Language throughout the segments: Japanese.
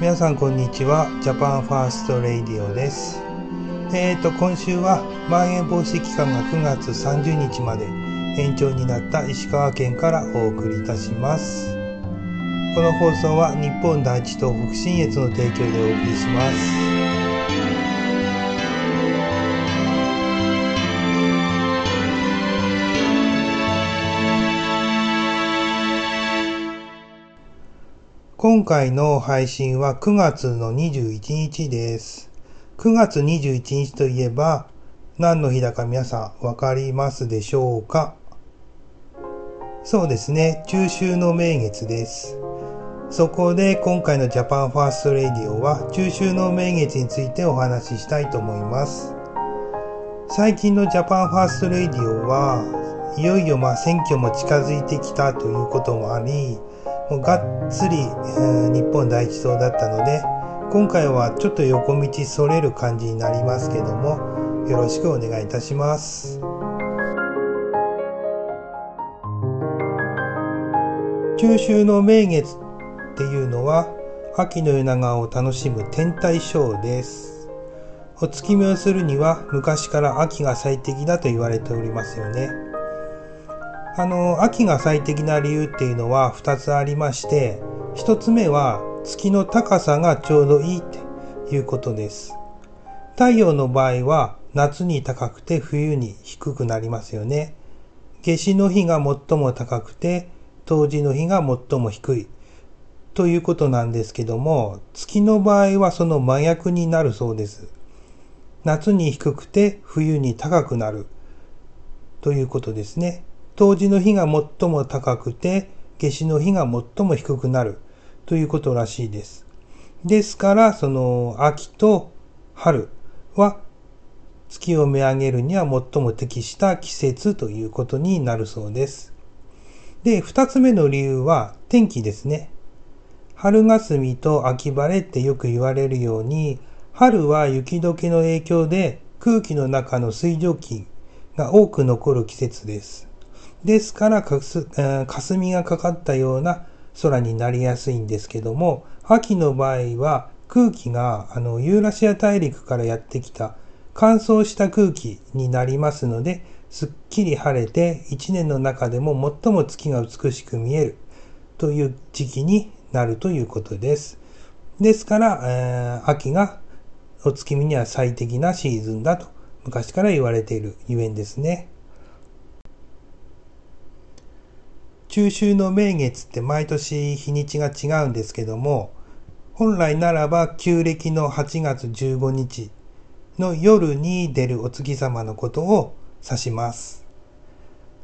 皆さんこんにちは。ジャパンファーストレイディオです。えーと今週はまん延防止期間が9月30日まで延長になった石川県からお送りいたします。この放送は日本第一党北信越の提供でお送りします。今回の配信は9月の21日です。9月21日といえば何の日だか皆さんわかりますでしょうか？そうですね、中秋の名月です。そこで今回のジャパンファーストレディオは中秋の名月についてお話ししたいと思います。最近のジャパンファーストレディオはいよいよまあ選挙も近づいてきたということもあり、もうがっつり、えー、日本第一党だったので今回はちょっと横道それる感じになりますけどもよろしくお願いいたします。中秋の名月っていうのは秋の夜長を楽しむ天体ショーです。お月見をするには昔から秋が最適だと言われておりますよね。あの、秋が最適な理由っていうのは2つありまして、1つ目は月の高さがちょうどいいっていうことです。太陽の場合は夏に高くて冬に低くなりますよね。夏至の日が最も高くて冬至の日が最も低いということなんですけども、月の場合はその真逆になるそうです。夏に低くて冬に高くなるということですね。冬至の日が最も高くて、夏至の日が最も低くなるということらしいです。ですから、その秋と春は月を見上げるには最も適した季節ということになるそうです。で、二つ目の理由は天気ですね。春霞と秋晴れってよく言われるように、春は雪解けの影響で空気の中の水蒸気が多く残る季節です。ですからかす、霞がかかったような空になりやすいんですけども、秋の場合は空気があのユーラシア大陸からやってきた乾燥した空気になりますので、すっきり晴れて一年の中でも最も月が美しく見えるという時期になるということです。ですから、えー、秋がお月見には最適なシーズンだと昔から言われているゆえんですね。中秋の名月って毎年日にちが違うんですけども、本来ならば旧暦の8月15日の夜に出るお月様のことを指します。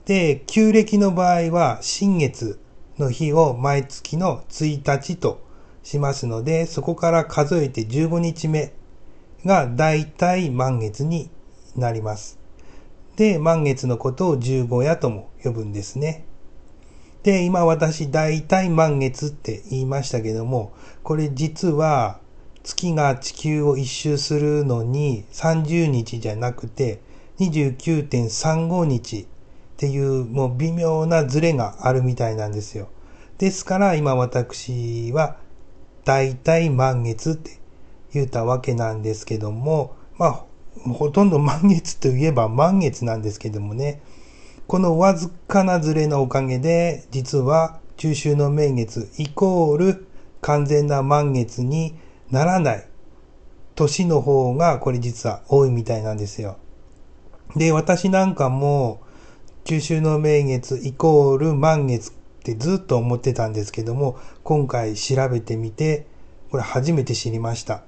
で、旧暦の場合は新月の日を毎月の1日としますので、そこから数えて15日目が大体満月になります。で、満月のことを十五夜とも呼ぶんですね。で、今私大体満月って言いましたけども、これ実は月が地球を一周するのに30日じゃなくて29.35日っていうもう微妙なズレがあるみたいなんですよ。ですから今私は大体満月って言ったわけなんですけども、まあほとんど満月といえば満月なんですけどもね。このわずかなズレのおかげで、実は中秋の名月イコール完全な満月にならない年の方がこれ実は多いみたいなんですよ。で、私なんかも中秋の名月イコール満月ってずっと思ってたんですけども、今回調べてみて、これ初めて知りました。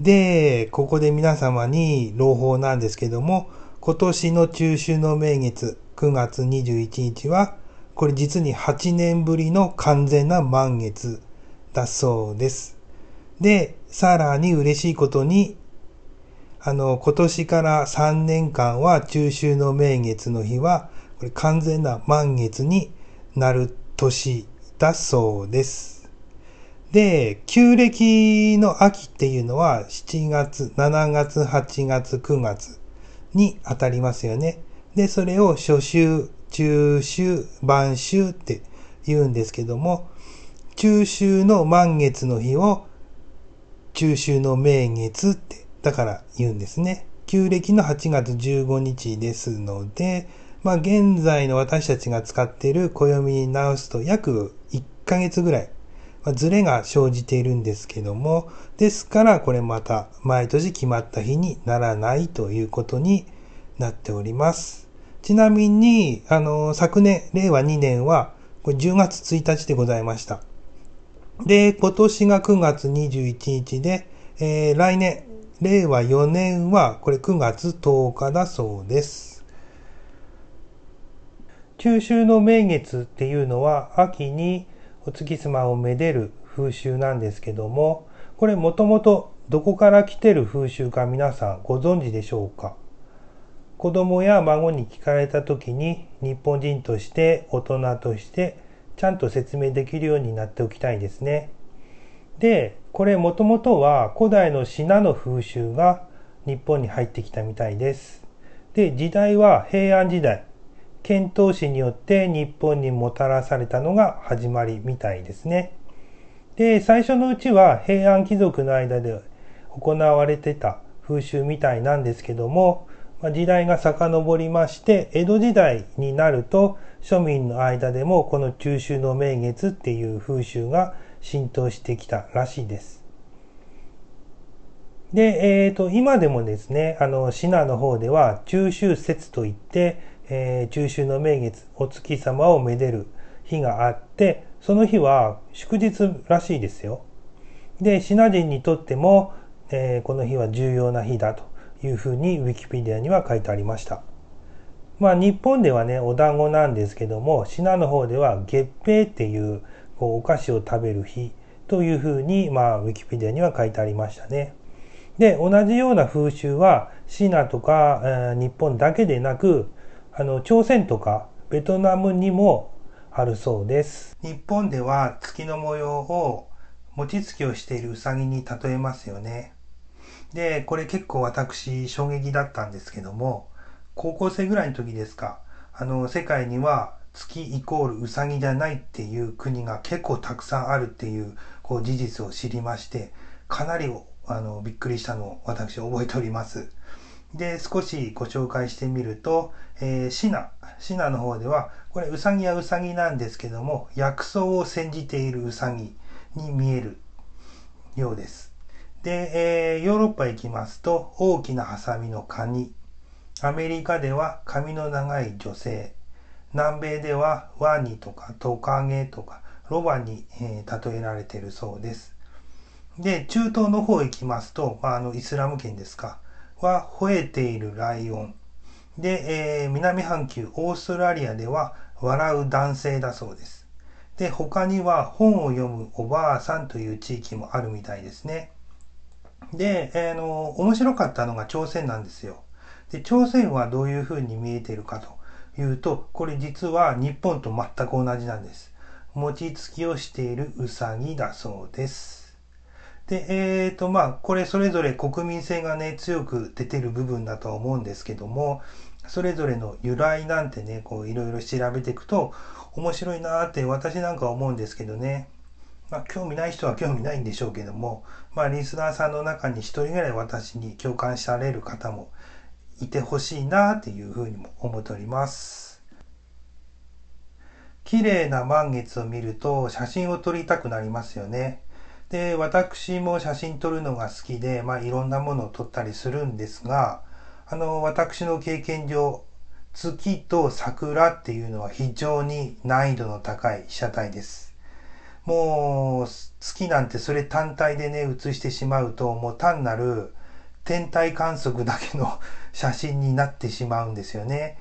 で、ここで皆様に朗報なんですけども、今年の中秋の名月9月21日は、これ実に8年ぶりの完全な満月だそうです。で、さらに嬉しいことに、あの、今年から3年間は中秋の名月の日は、これ完全な満月になる年だそうです。で、旧暦の秋っていうのは7月、7月、8月、9月に当たりますよね。で、それを初秋、中秋、晩秋って言うんですけども、中秋の満月の日を中秋の名月ってだから言うんですね。旧暦の8月15日ですので、まあ現在の私たちが使っている暦に直すと約1ヶ月ぐらい、まあ、ズレが生じているんですけども、ですからこれまた毎年決まった日にならないということになっております。ちなみに、あの、昨年、令和2年は、これ10月1日でございました。で、今年が9月21日で、えー、来年、令和4年は、これ9月10日だそうです。中秋の名月っていうのは、秋にお月様をめでる風習なんですけども、これもともとどこから来てる風習か皆さんご存知でしょうか？子供や孫に聞かれた時に日本人として大人としてちゃんと説明できるようになっておきたいですね。で、これもともとは古代の信濃風習が日本に入ってきたみたいです。で、時代は平安時代。遣唐使によって日本にもたらされたのが始まりみたいですね。で、最初のうちは平安貴族の間で行われてた風習みたいなんですけども、時代が遡りまして、江戸時代になると、庶民の間でもこの中秋の名月っていう風習が浸透してきたらしいです。で、えっ、ー、と、今でもですね、あの、シナの方では中秋節といって、えー、中秋の名月、お月様をめでる日があって、その日は祝日らしいですよ。で、シナ人にとっても、えー、この日は重要な日だと。いうふうにウィキペディアには書いてありました。まあ日本ではね、お団子なんですけども、シナの方では月餅っていうこうお菓子を食べる日というふうに、まあウィキペディアには書いてありましたね。で、同じような風習はシナとか、えー、日本だけでなく、あの、朝鮮とかベトナムにもあるそうです。日本では月の模様を餅つきをしているウサギに例えますよね。で、これ結構私衝撃だったんですけども、高校生ぐらいの時ですか、あの、世界には月イコールウサギじゃないっていう国が結構たくさんあるっていうこう事実を知りまして、かなりあのびっくりしたのを私覚えております。で、少しご紹介してみると、えー、シナ、シナの方では、これウサギはウサギなんですけども、薬草を煎じているウサギに見えるようです。で、えー、ヨーロッパ行きますと、大きなハサミのカニ。アメリカでは髪の長い女性。南米ではワニとかトカゲとかロバに、えー、例えられているそうです。で、中東の方行きますと、まあ、あの、イスラム圏ですか、は吠えているライオン。で、えー、南半球、オーストラリアでは笑う男性だそうです。で、他には本を読むおばあさんという地域もあるみたいですね。で、えー、の、面白かったのが朝鮮なんですよ。で、朝鮮はどういう風に見えているかというと、これ実は日本と全く同じなんです。餅つきをしているうさぎだそうです。で、えっ、ー、と、まあ、これそれぞれ国民性がね、強く出てる部分だとは思うんですけども、それぞれの由来なんてね、こういろいろ調べていくと面白いなーって私なんか思うんですけどね。まあ、興味ない人は興味ないんでしょうけども、まあ、リスナーさんの中に一人ぐらい私に共感される方もいてほしいなっていうふうにも思っております。綺麗な満月を見ると写真を撮りたくなりますよね。で、私も写真撮るのが好きで、まあ、いろんなものを撮ったりするんですが、あの、私の経験上、月と桜っていうのは非常に難易度の高い被写体です。もう月なんてそれ単体でね写してしまうともう単なる天体観測だけの写真になってしまうんですよね。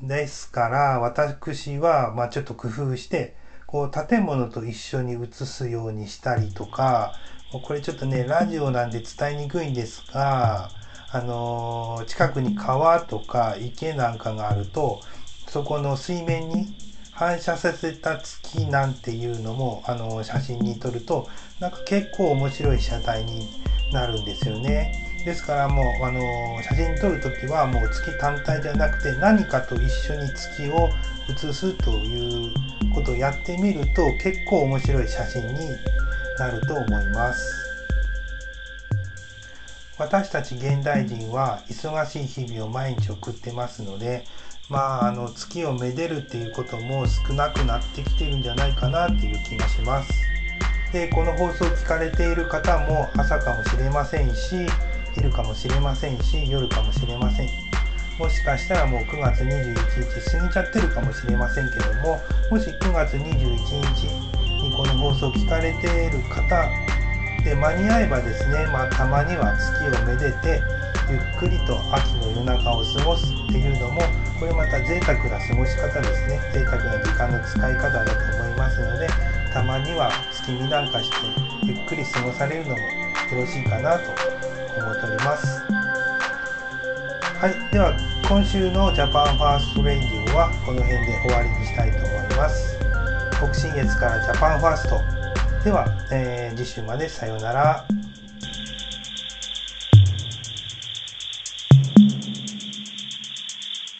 ですから私はまあちょっと工夫してこう建物と一緒に写すようにしたりとかこれちょっとねラジオなんで伝えにくいんですがあのー、近くに川とか池なんかがあるとそこの水面に反射させた月なんていうのもあの写真に撮るとなんか結構面白い被写体になるんですよね。ですからもうあの写真撮る時はもう月単体じゃなくて何かと一緒に月を写すということをやってみると結構面白い写真になると思います。私たち現代人は忙しい日々を毎日送ってますのでまああの月をめでるっていうことも少なくなってきてるんじゃないかなっていう気がしますでこの放送を聞かれている方も朝かもしれませんし昼かもしれませんし夜かもしれませんもしかしたらもう9月21日過ぎちゃってるかもしれませんけどももし9月21日にこの放送を聞かれている方で間に合えばですね、まあ、たまには月をめでてゆっくりと秋の夜中を過ごすっていうのもこれまた贅沢な過ごし方ですね。贅沢な時間の使い方だと思いますのでたまには月見なんかしてゆっくり過ごされるのもよろしいかなと思っております。はいでは今週のジャパンファーストレイディオはこの辺で終わりにしたいと思います北信越からジャパンファーストでは、えー、次週までさようなら。